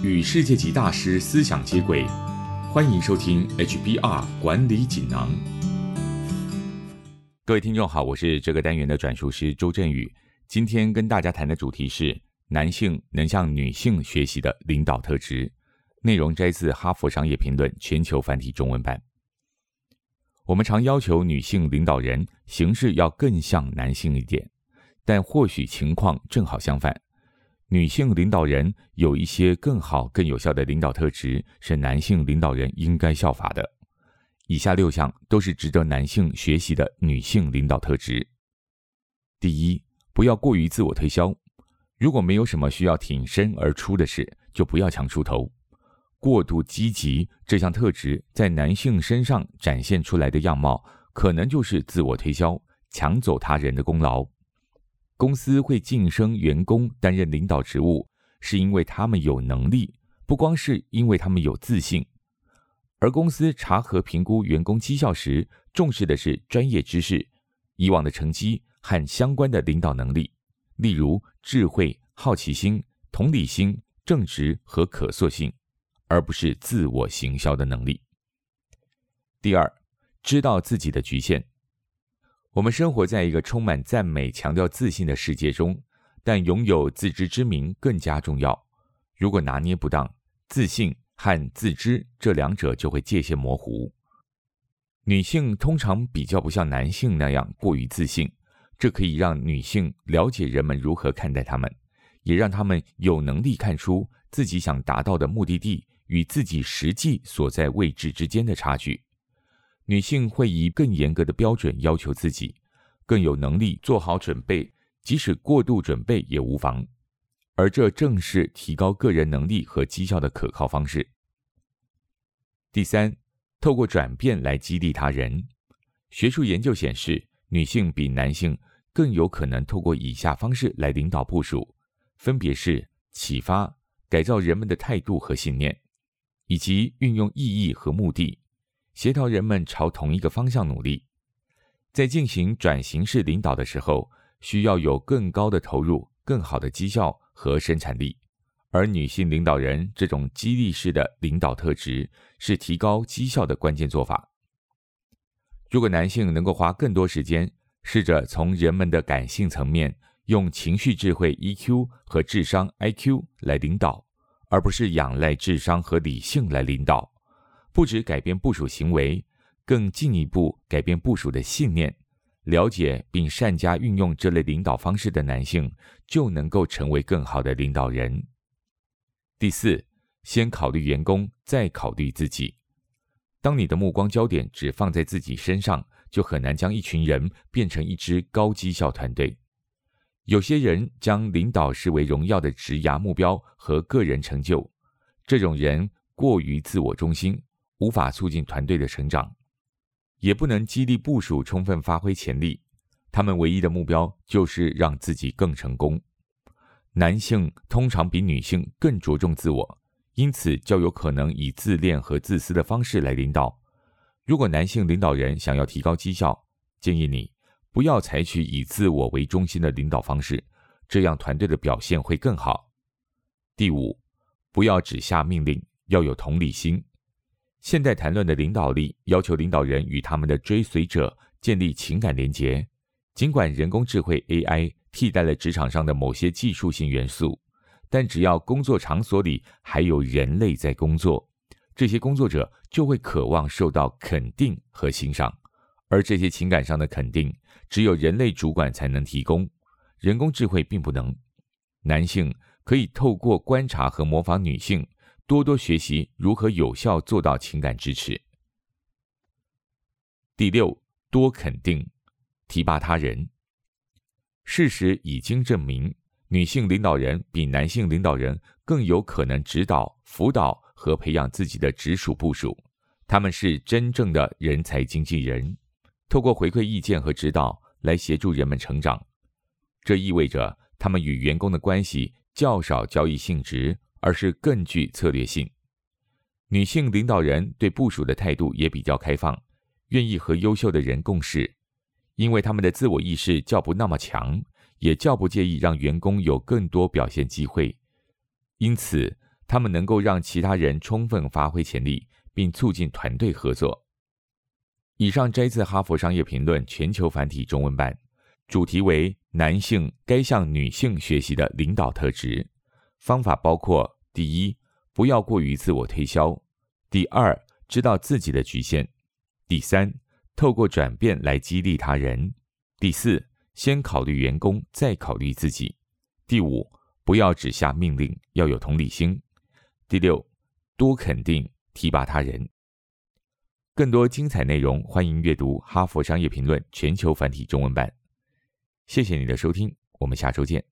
与世界级大师思想接轨，欢迎收听 HBR 管理锦囊。各位听众好，我是这个单元的转述师周振宇。今天跟大家谈的主题是男性能向女性学习的领导特质，内容摘自《哈佛商业评论》全球繁体中文版。我们常要求女性领导人行事要更像男性一点，但或许情况正好相反。女性领导人有一些更好、更有效的领导特质，是男性领导人应该效法的。以下六项都是值得男性学习的女性领导特质。第一，不要过于自我推销。如果没有什么需要挺身而出的事，就不要强出头。过度积极这项特质在男性身上展现出来的样貌，可能就是自我推销，抢走他人的功劳。公司会晋升员工担任领导职务，是因为他们有能力，不光是因为他们有自信。而公司查核评估员工绩效时，重视的是专业知识、以往的成绩和相关的领导能力，例如智慧、好奇心、同理心、正直和可塑性，而不是自我行销的能力。第二，知道自己的局限。我们生活在一个充满赞美、强调自信的世界中，但拥有自知之明更加重要。如果拿捏不当，自信和自知这两者就会界限模糊。女性通常比较不像男性那样过于自信，这可以让女性了解人们如何看待她们，也让她们有能力看出自己想达到的目的地与自己实际所在位置之间的差距。女性会以更严格的标准要求自己，更有能力做好准备，即使过度准备也无妨。而这正是提高个人能力和绩效的可靠方式。第三，透过转变来激励他人。学术研究显示，女性比男性更有可能透过以下方式来领导部署，分别是启发、改造人们的态度和信念，以及运用意义和目的。协调人们朝同一个方向努力，在进行转型式领导的时候，需要有更高的投入、更好的绩效和生产力。而女性领导人这种激励式的领导特质是提高绩效的关键做法。如果男性能够花更多时间，试着从人们的感性层面，用情绪智慧 （EQ） 和智商 （IQ） 来领导，而不是仰赖智商和理性来领导。不止改变部署行为，更进一步改变部署的信念。了解并善加运用这类领导方式的男性，就能够成为更好的领导人。第四，先考虑员工，再考虑自己。当你的目光焦点只放在自己身上，就很难将一群人变成一支高绩效团队。有些人将领导视为荣耀的职涯目标和个人成就，这种人过于自我中心。无法促进团队的成长，也不能激励部署充分发挥潜力。他们唯一的目标就是让自己更成功。男性通常比女性更着重自我，因此较有可能以自恋和自私的方式来领导。如果男性领导人想要提高绩效，建议你不要采取以自我为中心的领导方式，这样团队的表现会更好。第五，不要只下命令，要有同理心。现代谈论的领导力要求领导人与他们的追随者建立情感连结。尽管人工智慧 AI 替代了职场上的某些技术性元素，但只要工作场所里还有人类在工作，这些工作者就会渴望受到肯定和欣赏。而这些情感上的肯定，只有人类主管才能提供，人工智慧并不能。男性可以透过观察和模仿女性。多多学习如何有效做到情感支持。第六，多肯定，提拔他人。事实已经证明，女性领导人比男性领导人更有可能指导、辅导和培养自己的直属部属。他们是真正的人才经纪人，透过回馈意见和指导来协助人们成长。这意味着他们与员工的关系较少交易性质。而是更具策略性。女性领导人对部署的态度也比较开放，愿意和优秀的人共事，因为他们的自我意识较不那么强，也较不介意让员工有更多表现机会。因此，他们能够让其他人充分发挥潜力，并促进团队合作。以上摘自《哈佛商业评论》全球繁体中文版，主题为“男性该向女性学习的领导特质”。方法包括：第一，不要过于自我推销；第二，知道自己的局限；第三，透过转变来激励他人；第四，先考虑员工，再考虑自己；第五，不要只下命令，要有同理心；第六，多肯定提拔他人。更多精彩内容，欢迎阅读《哈佛商业评论》全球繁体中文版。谢谢你的收听，我们下周见。